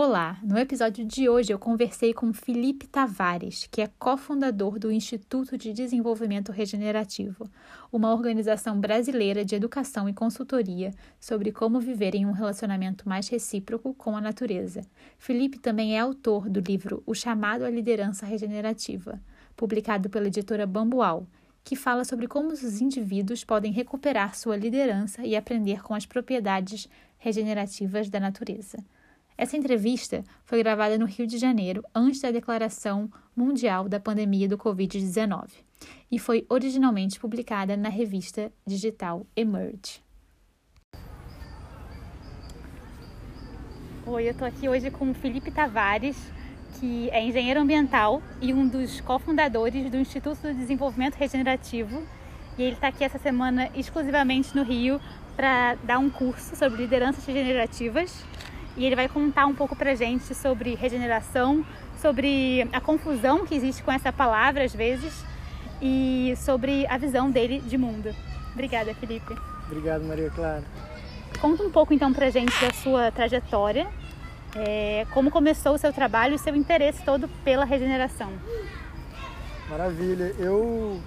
Olá! No episódio de hoje eu conversei com Felipe Tavares, que é cofundador do Instituto de Desenvolvimento Regenerativo, uma organização brasileira de educação e consultoria sobre como viver em um relacionamento mais recíproco com a natureza. Felipe também é autor do livro O Chamado à Liderança Regenerativa, publicado pela editora Bambual, que fala sobre como os indivíduos podem recuperar sua liderança e aprender com as propriedades regenerativas da natureza. Essa entrevista foi gravada no Rio de Janeiro, antes da declaração mundial da pandemia do Covid-19, e foi originalmente publicada na revista digital Emerge. Oi, eu estou aqui hoje com o Felipe Tavares, que é engenheiro ambiental e um dos cofundadores do Instituto do Desenvolvimento Regenerativo. E ele está aqui essa semana exclusivamente no Rio para dar um curso sobre lideranças regenerativas e ele vai contar um pouco pra gente sobre regeneração, sobre a confusão que existe com essa palavra às vezes e sobre a visão dele de mundo. Obrigada, Felipe. Obrigado, Maria Clara. Conta um pouco então pra gente da sua trajetória, é, como começou o seu trabalho e seu interesse todo pela regeneração. Maravilha. Eu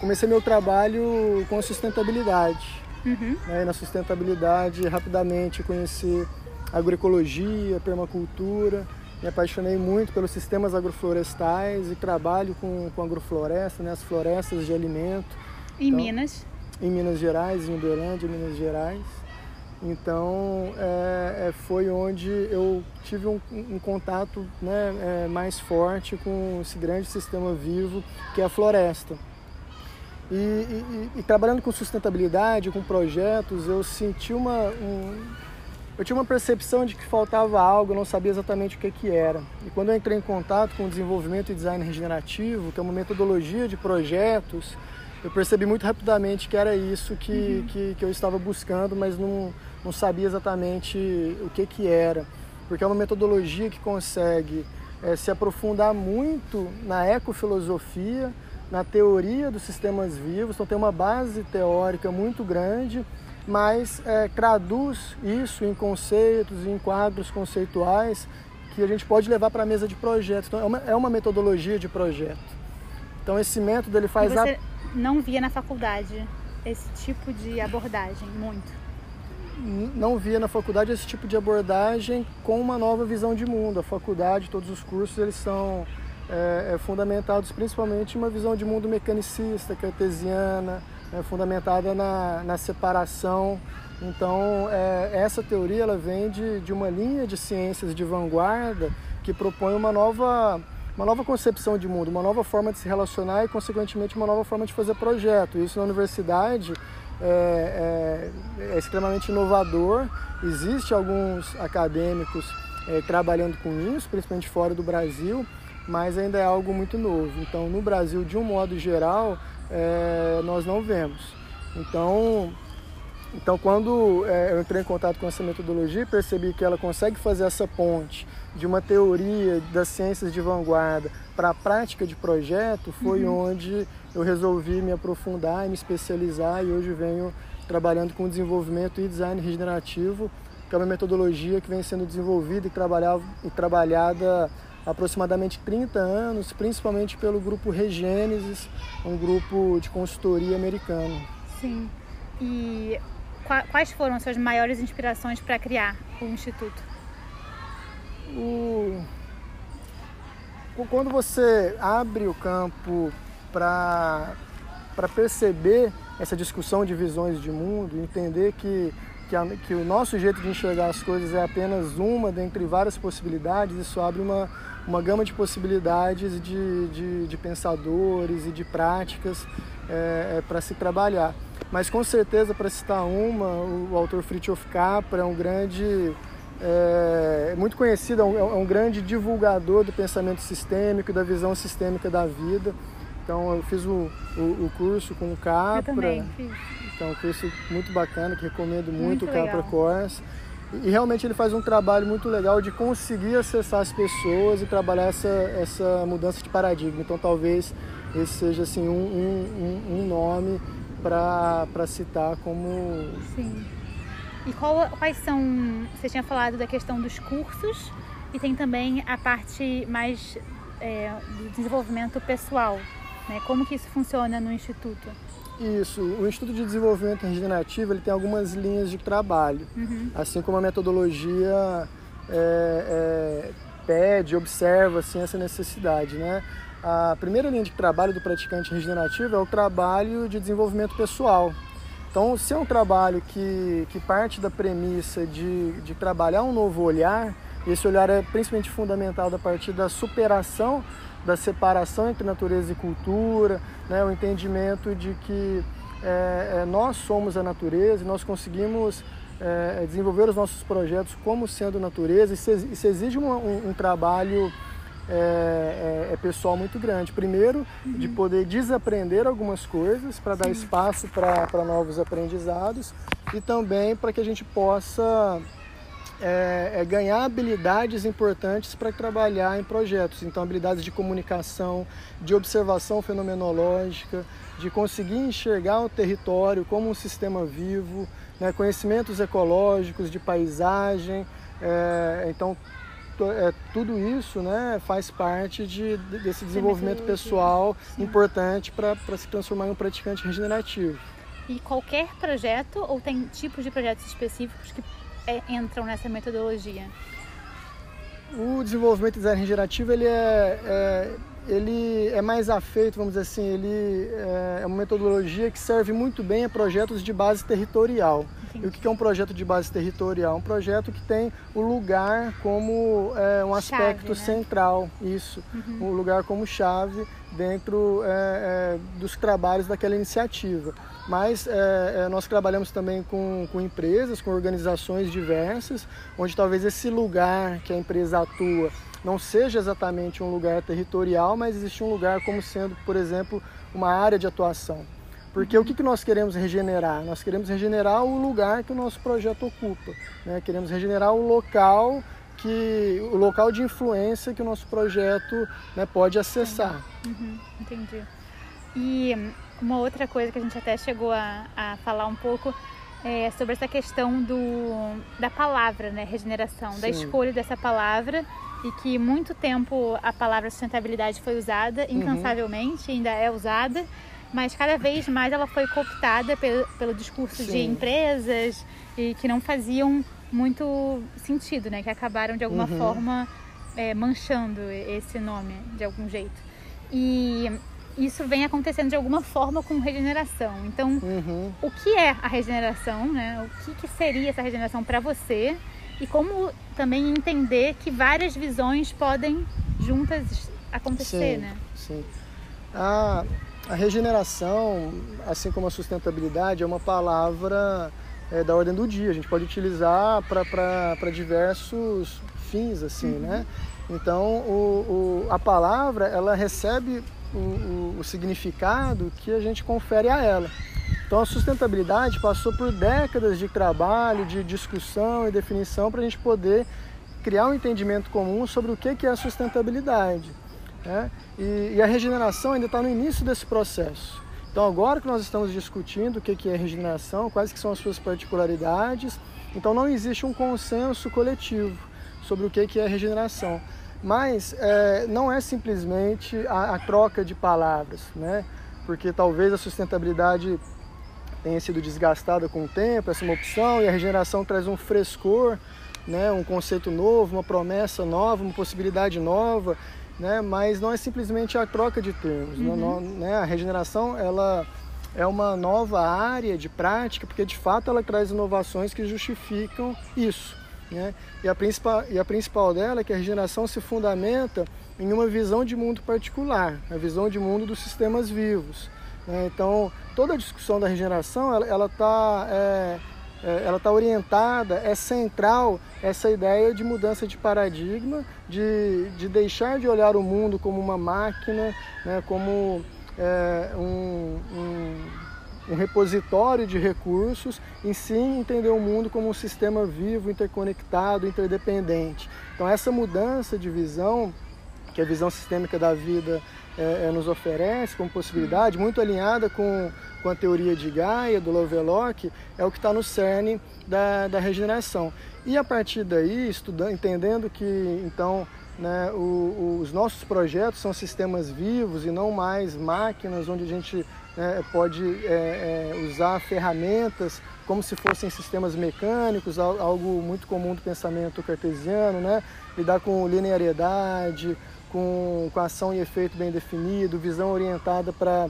comecei meu trabalho com sustentabilidade. Uhum. Né? Na sustentabilidade, rapidamente conheci agroecologia, permacultura. Me apaixonei muito pelos sistemas agroflorestais e trabalho com, com agrofloresta, né, as florestas de alimento. Em então, Minas? Em Minas Gerais, em Uberlândia, Minas Gerais. Então é, é, foi onde eu tive um, um contato né, é, mais forte com esse grande sistema vivo que é a floresta. E, e, e, trabalhando com sustentabilidade, com projetos, eu senti uma, um, eu tinha uma percepção de que faltava algo, eu não sabia exatamente o que, que era. E quando eu entrei em contato com o desenvolvimento e design regenerativo, que é uma metodologia de projetos, eu percebi muito rapidamente que era isso que, uhum. que, que, eu estava buscando, mas não, não sabia exatamente o que, que era. Porque é uma metodologia que consegue é, se aprofundar muito na ecofilosofia, na teoria dos sistemas vivos, então tem uma base teórica muito grande mas é, traduz isso em conceitos, em quadros conceituais que a gente pode levar para a mesa de projetos. Então, é uma, é uma, metodologia de projeto. Então, esse método ele faz... E você a... não via na faculdade esse tipo de abordagem, muito? Não via na faculdade esse tipo de abordagem com uma nova visão de mundo. A faculdade, todos os cursos, eles são é, é, fundamentados principalmente em uma visão de mundo mecanicista, cartesiana, é, fundamentada na, na separação. Então, é, essa teoria ela vem de, de uma linha de ciências de vanguarda que propõe uma nova, uma nova concepção de mundo, uma nova forma de se relacionar e, consequentemente, uma nova forma de fazer projeto. Isso na universidade é, é, é extremamente inovador. Existe alguns acadêmicos é, trabalhando com isso, principalmente fora do Brasil, mas ainda é algo muito novo. Então, no Brasil, de um modo geral, é, nós não vemos. Então, então quando é, eu entrei em contato com essa metodologia, percebi que ela consegue fazer essa ponte de uma teoria das ciências de vanguarda para a prática de projeto, foi uhum. onde eu resolvi me aprofundar e me especializar e hoje venho trabalhando com desenvolvimento e design regenerativo, que é uma metodologia que vem sendo desenvolvida e, e trabalhada aproximadamente 30 anos, principalmente pelo grupo Regênesis, um grupo de consultoria americano. Sim. E quais foram as suas maiores inspirações para criar o Instituto? O... Quando você abre o campo para perceber essa discussão de visões de mundo, entender que que, a, que, o nosso jeito de enxergar as coisas é apenas uma dentre várias possibilidades, isso abre uma, uma gama de possibilidades de, de, de pensadores e de práticas é, é, para se trabalhar. Mas com certeza, para citar uma, o, autor Fritjof Capra é um grande, é, é muito conhecido, é um, é um, grande divulgador do pensamento sistêmico e da visão sistêmica da vida. Então eu fiz o, o, o curso com o Capra. Eu também fiz. Então, um curso muito bacana, que recomendo muito, muito o Capra Course. E realmente ele faz um trabalho muito legal de conseguir acessar as pessoas e trabalhar essa, essa mudança de paradigma. Então talvez esse seja assim, um, um, um nome para citar como, E qual, quais são. Você tinha falado da questão dos cursos e tem também a parte mais é, do desenvolvimento pessoal. Né? Como que isso funciona no Instituto? Isso, o Instituto de Desenvolvimento Regenerativo ele tem algumas linhas de trabalho, uhum. assim como a metodologia é, é, pede, observa assim, essa necessidade. Né? A primeira linha de trabalho do praticante regenerativo é o trabalho de desenvolvimento pessoal. Então, se é um trabalho que, que parte da premissa de, de trabalhar um novo olhar, esse olhar é principalmente fundamentado a partir da superação da separação entre natureza e cultura, né, o entendimento de que é, é, nós somos a natureza e nós conseguimos é, desenvolver os nossos projetos como sendo natureza. Isso, isso exige um, um, um trabalho é, é, é, pessoal muito grande. Primeiro, uhum. de poder desaprender algumas coisas para dar espaço para novos aprendizados e também para que a gente possa é, é ganhar habilidades importantes para trabalhar em projetos. Então, habilidades de comunicação, de observação fenomenológica, de conseguir enxergar o território como um sistema vivo, né, conhecimentos ecológicos, de paisagem. É, então, é, tudo isso né, faz parte de, desse desenvolvimento pessoal Sim. importante para se transformar em um praticante regenerativo. E qualquer projeto ou tem tipos de projetos específicos que é, entram nessa metodologia? O desenvolvimento de design regenerativo ele é, é, ele é mais afeito, vamos dizer assim, ele é, é uma metodologia que serve muito bem a projetos de base territorial. Entendi. E o que é um projeto de base territorial? Um projeto que tem o lugar como é, um aspecto chave, né? central, isso, uhum. um lugar como chave dentro é, é, dos trabalhos daquela iniciativa mas é, é, nós trabalhamos também com, com empresas, com organizações diversas, onde talvez esse lugar que a empresa atua não seja exatamente um lugar territorial, mas existe um lugar como sendo, por exemplo, uma área de atuação. Porque uhum. o que, que nós queremos regenerar? Nós queremos regenerar o lugar que o nosso projeto ocupa. Né? Queremos regenerar o local que o local de influência que o nosso projeto né, pode acessar. Uhum. Entendi. E uma outra coisa que a gente até chegou a, a falar um pouco é sobre essa questão do, da palavra, né? Regeneração, Sim. da escolha dessa palavra e que muito tempo a palavra sustentabilidade foi usada uhum. incansavelmente, uhum. ainda é usada, mas cada vez mais ela foi cooptada pelo, pelo discurso Sim. de empresas e que não faziam muito sentido, né? Que acabaram de alguma uhum. forma é, manchando esse nome de algum jeito. E isso vem acontecendo de alguma forma com regeneração. Então, uhum. o que é a regeneração, né? O que, que seria essa regeneração para você? E como também entender que várias visões podem juntas acontecer, sim, né? Sim. A, a regeneração, assim como a sustentabilidade, é uma palavra é, da ordem do dia. A gente pode utilizar para diversos fins, assim, uhum. né? Então, o, o, a palavra, ela recebe o, o, significado que a gente confere a ela. Então a sustentabilidade passou por décadas de trabalho, de discussão e definição para a gente poder criar um entendimento comum sobre o que é a sustentabilidade. Né? E, e, a regeneração ainda está no início desse processo. Então agora que nós estamos discutindo o que é regeneração, quais que são as suas particularidades, então não existe um consenso coletivo sobre o que é regeneração. Mas é, não é simplesmente a, a, troca de palavras, né? porque talvez a sustentabilidade tenha sido desgastada com o tempo, essa é uma opção, e a regeneração traz um frescor, né? um conceito novo, uma promessa nova, uma possibilidade nova, né? mas não é simplesmente a troca de termos. Uhum. Não, né? A regeneração ela é uma nova área de prática, porque de fato ela traz inovações que justificam isso. Né? E, a principal, e a principal dela é que a regeneração se fundamenta em uma visão de mundo particular, a visão de mundo dos sistemas vivos. Né? Então, toda a discussão da regeneração, ela está é, é, ela tá orientada, é central essa ideia de mudança de paradigma, de, de deixar de olhar o mundo como uma máquina, né? como é, um, um um repositório de recursos, e sim entender o mundo como um sistema vivo, interconectado, interdependente. Então essa mudança de visão que a visão sistêmica da vida é, é, nos oferece como possibilidade, muito alinhada com, com a teoria de Gaia, do Lovelock, é o que está no cerne da, da regeneração. E a partir daí, estudando, entendendo que então né, o, os nossos projetos são sistemas vivos e não mais máquinas onde a gente né, pode é, é, usar ferramentas como se fossem sistemas mecânicos, algo muito comum do pensamento cartesiano, né? lidar com linearidade, com, com ação e efeito bem definido, visão orientada para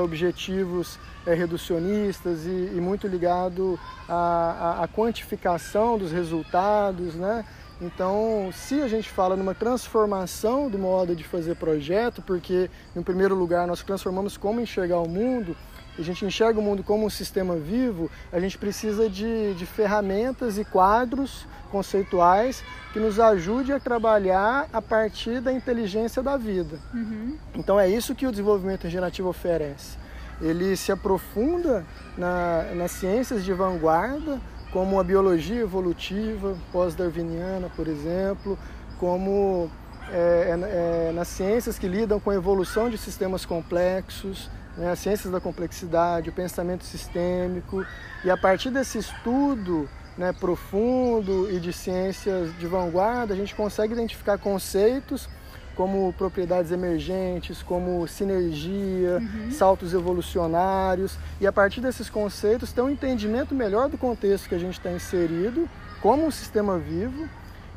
objetivos é, reducionistas e, e, muito ligado à, à, à, quantificação dos resultados. Né? Então, se a gente fala numa transformação do modo de fazer projeto, porque, em primeiro lugar, nós transformamos como enxergar o mundo, a gente enxerga o mundo como um sistema vivo, a gente precisa de, de ferramentas e quadros conceituais que nos ajude a trabalhar a partir da inteligência da vida. Uhum. Então é isso que o desenvolvimento regenerativo oferece. Ele se aprofunda na, nas ciências de vanguarda, como a biologia evolutiva pós-darwiniana, por exemplo, como é, é, é nas ciências que lidam com a evolução de sistemas complexos, né, as ciências da complexidade, o pensamento sistêmico, e a partir desse estudo né, profundo e de ciências de vanguarda, a gente consegue identificar conceitos como propriedades emergentes, como sinergia, uhum. saltos evolucionários, e a partir desses conceitos ter um entendimento melhor do contexto que a gente está inserido, como um sistema vivo,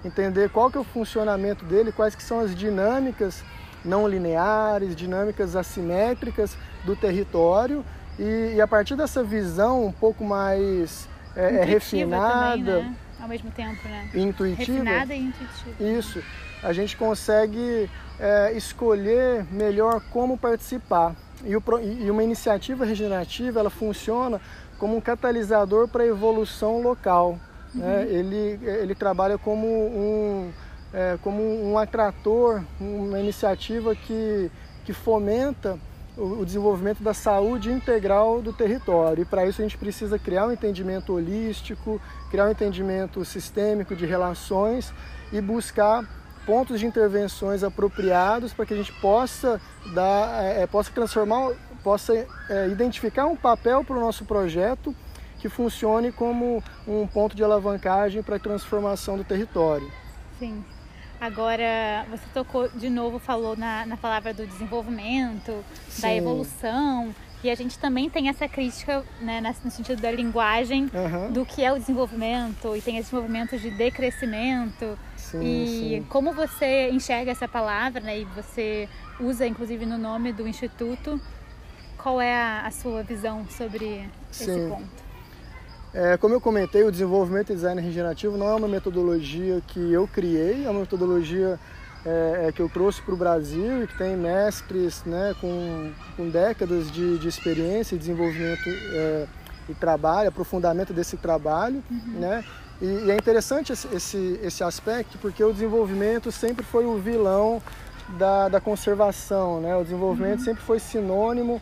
entender qual que é o funcionamento dele, quais que são as dinâmicas não lineares, dinâmicas assimétricas do território e, e a partir dessa visão um pouco mais é, é refinada, também, né? Ao mesmo tempo, né? Intuitiva. Refinada e intuitiva. Isso. A gente consegue é, escolher melhor como participar. E, o, e uma iniciativa regenerativa ela funciona como um catalisador para a evolução local. Né? Uhum. Né? Ele, ele trabalha como um é, como um atrator, uma iniciativa que, que fomenta o, desenvolvimento da saúde integral do território. E para isso a gente precisa criar um entendimento holístico, criar um entendimento sistêmico de relações e buscar pontos de intervenções apropriados para que a gente possa dar, é, é possa transformar, possa é, identificar um papel para o nosso projeto que funcione como um ponto de alavancagem para a transformação do território. Sim. Agora, você tocou de novo, falou na, na palavra do desenvolvimento, Sim. da evolução. E a gente também tem essa crítica, né, no sentido da linguagem, uhum. do que é o desenvolvimento, e tem esse movimento de decrescimento. Sim, e sim. como você enxerga essa palavra, né, e você usa inclusive no nome do Instituto, qual é a, a sua visão sobre sim. esse ponto? É, como eu comentei, o desenvolvimento e design regenerativo não é uma metodologia que eu criei, é uma metodologia é, é que eu trouxe para o Brasil e que tem mestres né, com, com décadas de, de experiência e desenvolvimento é, e trabalho, aprofundamento desse trabalho. Uhum. Né? E, e, é interessante esse, esse aspecto porque o desenvolvimento sempre foi o vilão da, da conservação, né? o desenvolvimento uhum. sempre foi sinônimo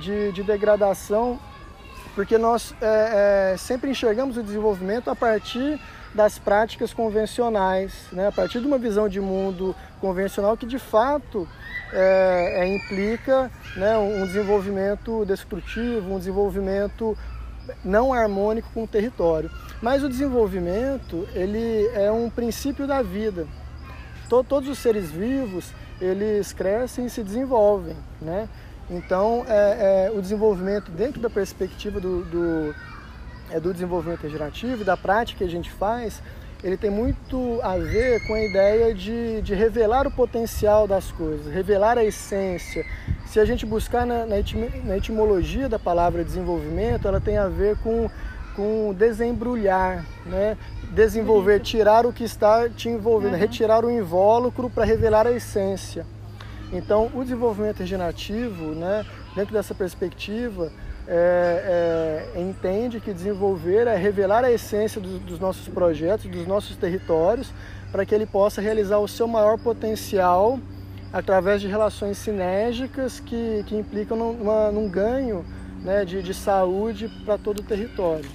de, de degradação porque nós é, é, sempre enxergamos o desenvolvimento a partir das práticas convencionais, né? a partir de uma visão de mundo convencional que de fato é, é implica né, um desenvolvimento destrutivo, um desenvolvimento não harmônico com o território. Mas o desenvolvimento ele é um princípio da vida. Todos os seres vivos eles crescem e se desenvolvem, né? Então, é, é, o desenvolvimento dentro da perspectiva do, do, é, do desenvolvimento regenerativo e da prática que a gente faz, ele tem muito a ver com a ideia de, de revelar o potencial das coisas, revelar a essência. Se a gente buscar na, na etimologia da palavra desenvolvimento, ela tem a ver com, com desembrulhar, né? desenvolver, tirar o que está te envolvendo, uhum. retirar o invólucro para revelar a essência. Então, o desenvolvimento regenerativo, né, dentro dessa perspectiva, é, é, entende que desenvolver é revelar a essência do, dos nossos projetos, dos nossos territórios, para que ele possa realizar o seu maior potencial através de relações sinérgicas que, que implicam numa, num ganho né, de, de saúde para todo o território.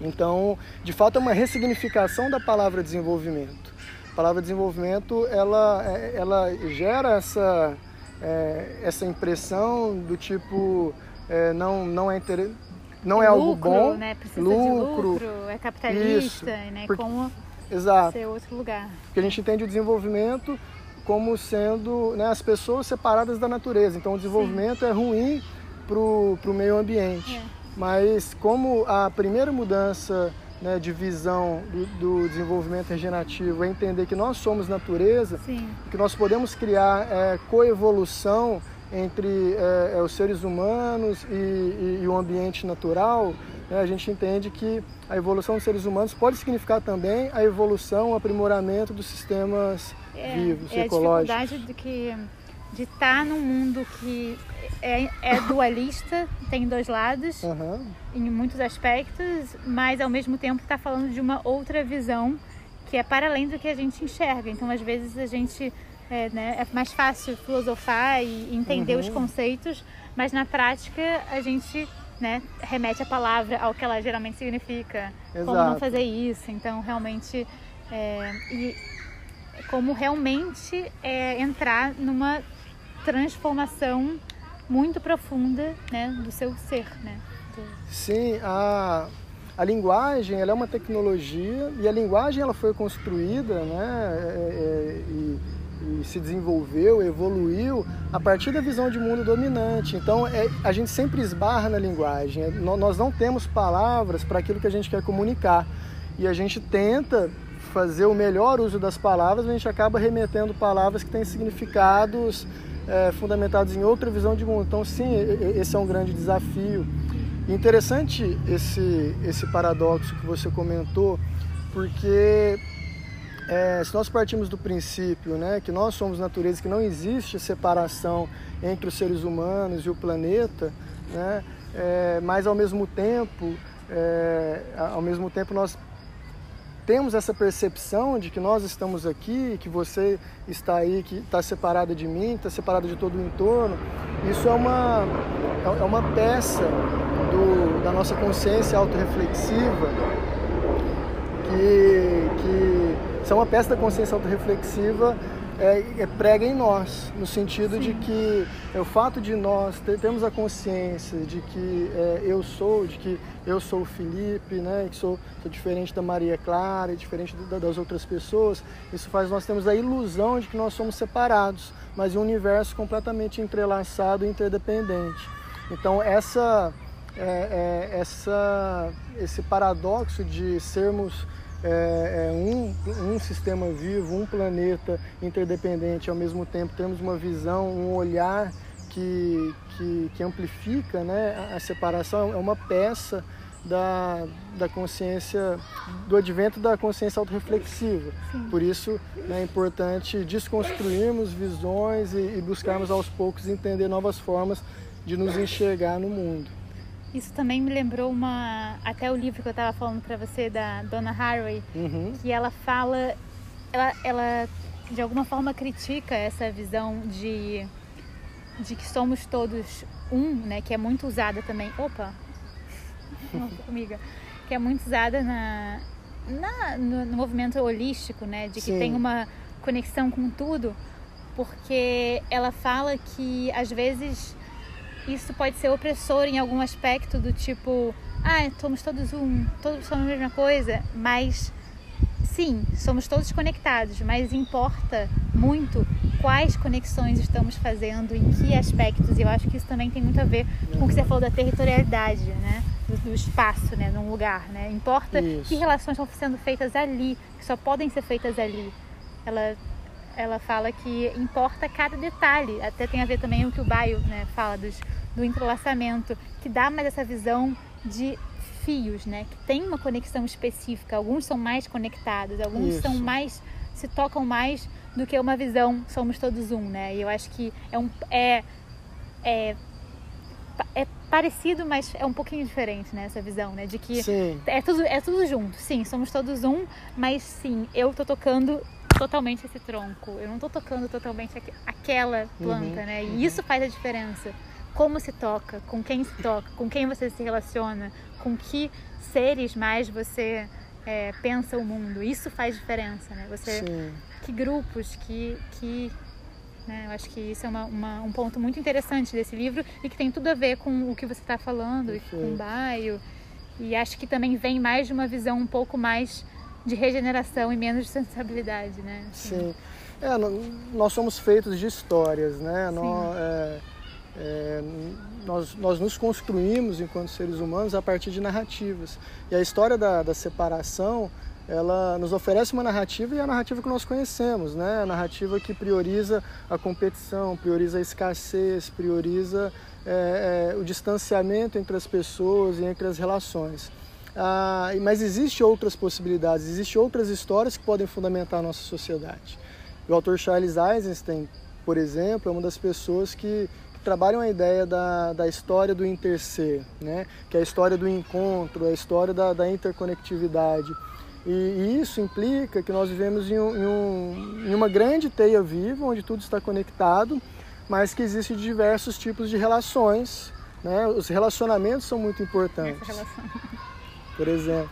Então, de fato, é uma ressignificação da palavra desenvolvimento. A palavra desenvolvimento, ela, é, ela gera essa, é, essa impressão do tipo, é, não, não é interessante não é, é algo bom, né? Precisa lucro, lucro, é capitalista, isso, né? Porque, Como exato, ser outro lugar. Porque a gente entende o desenvolvimento como sendo né, as pessoas separadas da natureza. Então o desenvolvimento Sim. é ruim para o meio ambiente. É. Mas como a primeira mudança né, de visão do, do, desenvolvimento regenerativo é entender que nós somos natureza, Sim. que nós podemos criar é, coevolução entre é, é, os seres humanos e, e, e o ambiente natural, né, a gente entende que a evolução dos seres humanos pode significar também a evolução, o aprimoramento dos sistemas é, vivos, é ecológicos. a dificuldade de que de estar tá num mundo que é, é dualista, tem dois lados uhum. em muitos aspectos, mas ao mesmo tempo está falando de uma outra visão que é para além do que a gente enxerga. Então, às vezes a gente é, né, é mais fácil filosofar e entender uhum. os conceitos, mas na prática a gente né, remete a palavra ao que ela geralmente significa. Exato. Como não fazer isso? Então, realmente, é, e como realmente é, entrar numa transformação muito profunda né, do seu ser, né? Do... Sim, a, a linguagem ela é uma tecnologia e a linguagem ela foi construída, né? É, é, e, e se desenvolveu, evoluiu a partir da visão de mundo dominante. Então, é, a gente sempre esbarra na linguagem. É, nós não temos palavras para aquilo que a gente quer comunicar. E a gente tenta fazer o melhor uso das palavras, a gente acaba remetendo palavras que têm significados é, fundamentados em outra visão de mundo. Então, sim, esse é um grande desafio. interessante esse, esse paradoxo que você comentou, porque é, se nós partimos do princípio né, que nós somos natureza, que não existe separação entre os seres humanos e o planeta, né, é, mas ao mesmo tempo, é, ao mesmo tempo nós temos essa percepção de que nós estamos aqui, que você está aí, que está separado de mim, está separado de todo o entorno, isso é uma, é, é uma peça do, da nossa consciência autorreflexiva que, que isso é uma peça da consciência autorreflexiva é, é, prega em nós, no sentido Sim. de que é, o fato de nós ter, termos a consciência de que é, eu sou, de que eu sou o Felipe, né, que sou, sou diferente da Maria Clara, diferente da, das outras pessoas, isso faz nós temos a ilusão de que nós somos separados, mas um universo completamente entrelaçado e interdependente. Então essa, é, é, essa, esse paradoxo de sermos é, é um, um sistema vivo, um planeta interdependente, ao mesmo tempo temos uma visão, um olhar que, que, que amplifica né, a, separação, é uma peça da, da consciência, do advento da consciência autorreflexiva. Por isso né, é importante desconstruirmos visões e, e buscarmos aos poucos entender novas formas de nos enxergar no mundo. Isso também me lembrou uma até o livro que eu estava falando para você da Donna Haraway, uhum. que ela fala, ela, ela de alguma forma critica essa visão de de que somos todos um, né? Que é muito usada também. Opa, amiga, que é muito usada na, na no, no, movimento holístico, né? De que Sim. tem uma conexão com tudo, porque ela fala que às vezes isso pode ser opressor em algum aspecto do tipo, ah, somos todos um, todos somos a mesma coisa, mas sim, somos todos conectados, mas importa muito quais conexões estamos fazendo, em que aspectos. E eu acho que isso também tem muito a ver com o que você falou da territorialidade, né? Do, do espaço, né? Num lugar, né? Importa isso. que relações estão sendo feitas ali, que só podem ser feitas ali. Ela ela fala que importa cada detalhe. Até tem a ver também o que o Baio né, fala dos, do entrelaçamento, que dá mais essa visão de fios, né? Que tem uma conexão específica. Alguns são mais conectados, alguns Isso. são mais se tocam mais do que uma visão somos todos um, né? E eu acho que é um é é, é parecido, mas é um pouquinho diferente, né? Essa visão, né? De que sim. é tudo é tudo junto. Sim, somos todos um, mas sim, eu tô tocando totalmente esse tronco. Eu não tô tocando totalmente aquela planta, uhum, né? E uhum. isso faz a diferença. Como se toca, com quem se toca, com quem você se relaciona, com que seres mais você é, pensa o mundo. Isso faz diferença, né? Você, Sim. que grupos, que, que né? Eu acho que isso é uma, uma, um ponto muito interessante desse livro e que tem tudo a ver com o que você está falando, e com o baio. E acho que também vem mais de uma visão um pouco mais de regeneração e menos de sensibilidade, né? Assim. Sim. É, nós somos feitos de histórias, né? Nós, é, é, nós, nós nos construímos enquanto seres humanos a partir de narrativas. E a história da, da separação ela nos oferece uma narrativa e a narrativa que nós conhecemos, né? A narrativa que prioriza a competição, prioriza a escassez, prioriza é, é, o distanciamento entre as pessoas e entre as relações. Ah, mas existem outras possibilidades, existem outras histórias que podem fundamentar a nossa sociedade. O autor Charles Eisenstein, por exemplo, é uma das pessoas que, que trabalham a ideia da, da história do interser, né? que é a história do encontro, a história da, da interconectividade. E, e isso implica que nós vivemos em, um, em, um, em uma grande teia viva, onde tudo está conectado, mas que existem diversos tipos de relações. Né? Os relacionamentos são muito importantes. Por exemplo.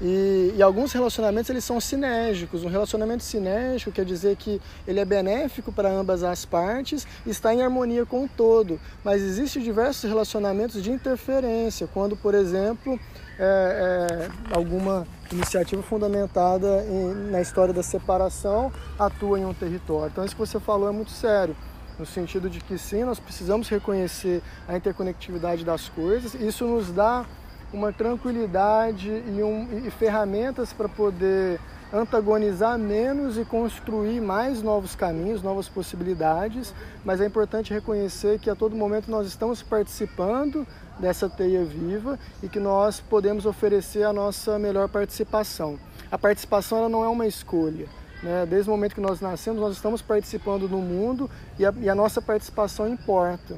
E, e, alguns relacionamentos eles são sinérgicos. Um relacionamento sinérgico quer dizer que ele é benéfico para ambas as partes está em harmonia com o todo. Mas existem diversos relacionamentos de interferência, quando, por exemplo, é, é, alguma iniciativa fundamentada em, na história da separação atua em um território. Então, isso que você falou é muito sério no sentido de que sim, nós precisamos reconhecer a interconectividade das coisas. Isso nos dá uma tranquilidade e, um, e ferramentas para poder antagonizar menos e construir mais novos caminhos, novas possibilidades, mas é importante reconhecer que a todo momento nós estamos participando dessa teia viva e que nós podemos oferecer a nossa melhor participação. A participação ela não é uma escolha. Né? Desde o momento que nós nascemos, nós estamos participando do mundo e a, e a nossa participação importa.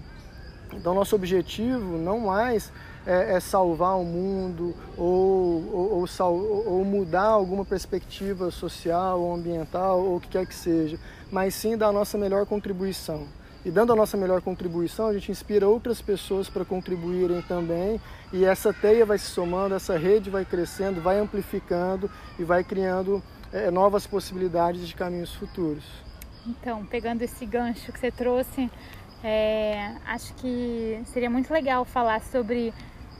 Então, nosso objetivo não mais é, é salvar o mundo ou, ou, ou, ou, mudar alguma perspectiva social ou ambiental ou o que quer que seja, mas sim dar a nossa melhor contribuição. E dando a nossa melhor contribuição, a gente inspira outras pessoas para contribuírem também, e essa teia vai se somando, essa rede vai crescendo, vai amplificando e vai criando é, novas possibilidades de caminhos futuros. Então, pegando esse gancho que você trouxe, é, acho que seria muito legal falar sobre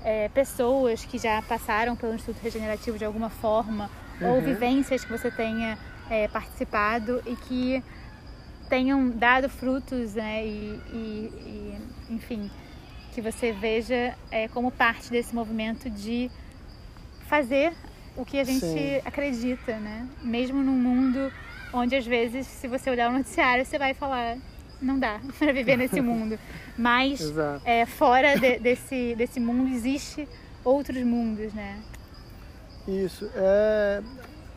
é, pessoas que já passaram pelo Instituto Regenerativo de alguma forma, uhum. ou vivências que você tenha é, participado e que tenham dado frutos, né? E, e, e enfim, que você veja é, como parte desse movimento de fazer o que a gente Sim. acredita, né? Mesmo num mundo onde às vezes, se você olhar o noticiário, você vai falar não dá para viver nesse mundo. Mas é, fora de, desse, desse mundo existe outros mundos, né? Isso. É,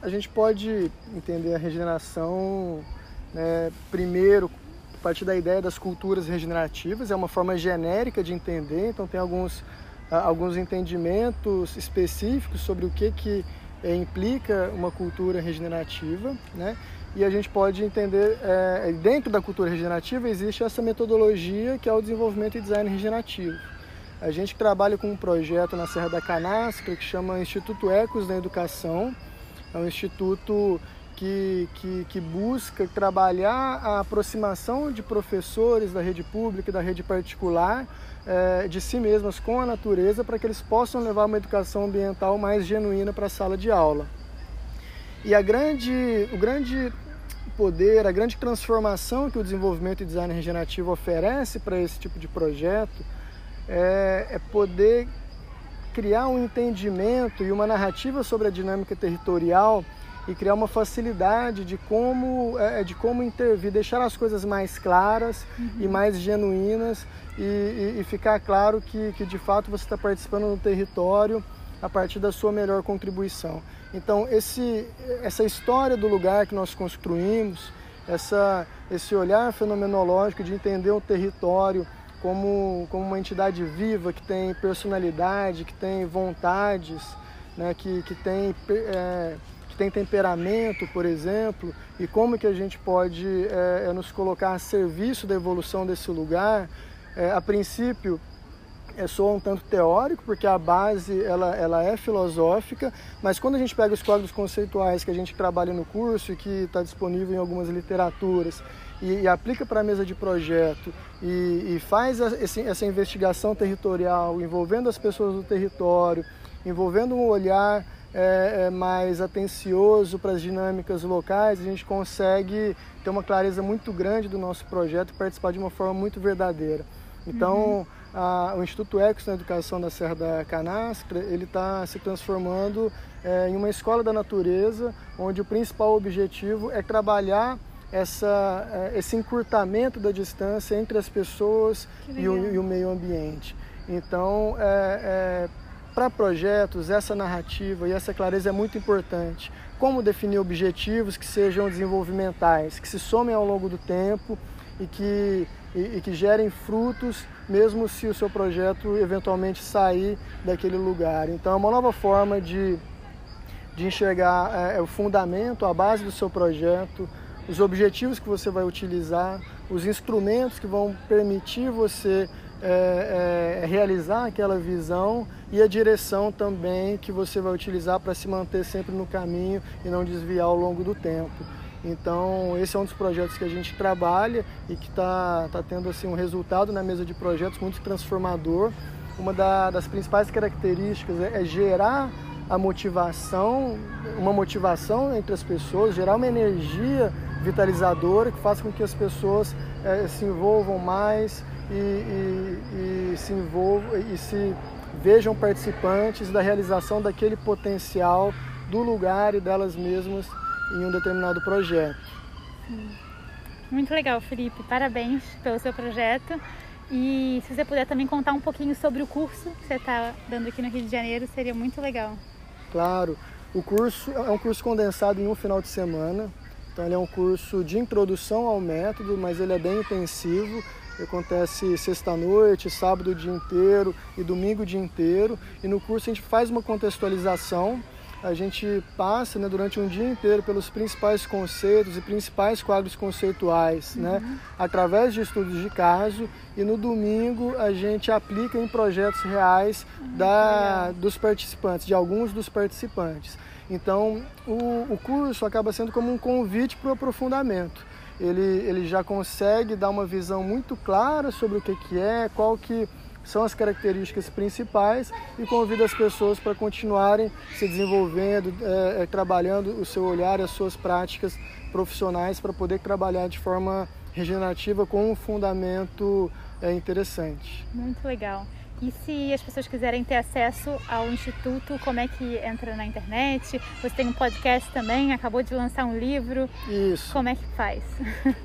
a gente pode entender a regeneração né, primeiro a partir da ideia das culturas regenerativas, é uma forma genérica de entender, então tem alguns, alguns entendimentos específicos sobre o que, que implica uma cultura regenerativa, né? e a gente pode entender, é, dentro da cultura regenerativa existe essa metodologia que é o desenvolvimento e design regenerativo. A gente trabalha com um projeto na Serra da Canastra que chama Instituto Ecos da Educação, é um instituto que, que, que, busca trabalhar a aproximação de professores da rede pública e da rede particular é, de si mesmas com a natureza para que eles possam levar uma educação ambiental mais genuína para a sala de aula. E a grande, o grande poder, a grande transformação que o desenvolvimento e design regenerativo oferece para esse tipo de projeto é, é, poder criar um entendimento e uma narrativa sobre a dinâmica territorial e criar uma facilidade de como, é, de como intervir, deixar as coisas mais claras uhum. e mais genuínas e, e, e, ficar claro que, que de fato você está participando no território a partir da sua melhor contribuição. Então, esse, essa história do lugar que nós construímos, essa, esse olhar fenomenológico de entender o território como, como uma entidade viva, que tem personalidade, que tem vontades, né, que, que, tem, é, que tem temperamento, por exemplo, e como que a gente pode é, nos colocar a serviço da evolução desse lugar. É, a princípio, é só um tanto teórico, porque a base ela, ela é filosófica, mas quando a gente pega os códigos conceituais que a gente trabalha no curso e que está disponível em algumas literaturas e, e aplica para a mesa de projeto e, e faz a, esse, essa investigação territorial envolvendo as pessoas do território, envolvendo um olhar é, é mais atencioso para as dinâmicas locais, a gente consegue ter uma clareza muito grande do nosso projeto e participar de uma forma muito verdadeira. Então, uhum a, o Instituto Ecos na Educação da Serra da Canastra, ele está se transformando é, em uma escola da natureza, onde o principal objetivo é trabalhar essa, é, esse encurtamento da distância entre as pessoas e o, e o, meio ambiente. Então, é, é para projetos, essa narrativa e essa clareza é muito importante. Como definir objetivos que sejam desenvolvimentais, que se somem ao longo do tempo e que, e, e que gerem frutos mesmo se o seu projeto eventualmente sair daquele lugar. Então é uma nova forma de, de enxergar é, é, o fundamento, a base do seu projeto, os objetivos que você vai utilizar, os instrumentos que vão permitir você é, é, realizar aquela visão e a direção também que você vai utilizar para se manter sempre no caminho e não desviar ao longo do tempo. Então, esse é um dos projetos que a gente trabalha e que está tá tendo assim, um resultado na mesa de projetos muito transformador. Uma da, das principais características é, é gerar a motivação, uma motivação entre as pessoas, gerar uma energia vitalizadora que faça com que as pessoas é, se envolvam mais e, e, e, se envolvam e se vejam participantes da realização daquele potencial do lugar e delas mesmas em um determinado projeto. Muito legal, Felipe. Parabéns pelo seu projeto. E se você puder também contar um pouquinho sobre o curso que você está dando aqui no Rio de Janeiro, seria muito legal. Claro. O curso é um curso condensado em um final de semana. Então ele é um curso de introdução ao método, mas ele é bem intensivo. Acontece sexta-noite, sábado o dia inteiro e domingo o dia inteiro. E no curso a gente faz uma contextualização a gente passa né, durante um dia inteiro pelos principais conceitos e principais quadros conceituais, né, uhum. né, através de estudos de caso, e no domingo a gente aplica em projetos reais uhum. da, dos participantes, de alguns dos participantes. Então, o, o curso acaba sendo como um convite para o aprofundamento. Ele, ele já consegue dar uma visão muito clara sobre o que, que é, qual que são as características principais e convido as pessoas para continuarem se desenvolvendo, é, é, trabalhando o seu olhar e as suas práticas profissionais para poder trabalhar de forma regenerativa com um fundamento é, interessante. Muito legal. E se as pessoas quiserem ter acesso ao Instituto, como é que entra na internet? Você tem um podcast também, acabou de lançar um livro. Isso. Como é que faz?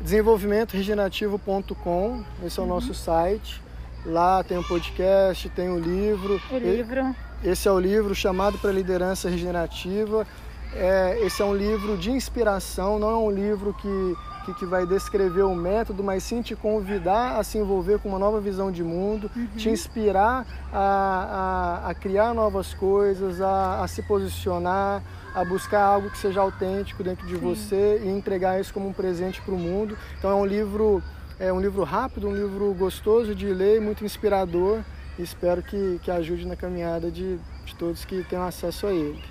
Desenvolvimentoregenerativo.com, esse é o uhum. nosso site. Lá tem um podcast, tem um livro. O livro. Esse é o livro chamado para liderança regenerativa. É, esse é um livro de inspiração, não é um livro que, que, que, vai descrever o método, mas sim te convidar a se envolver com uma nova visão de mundo, uhum. te inspirar a, a, a, criar novas coisas, a, a, se posicionar, a buscar algo que seja autêntico dentro de sim. você e entregar isso como um presente para o mundo. Então é um livro é um livro rápido, um livro gostoso de ler, muito inspirador. E espero que, que ajude na caminhada de, de todos que tenham acesso a ele.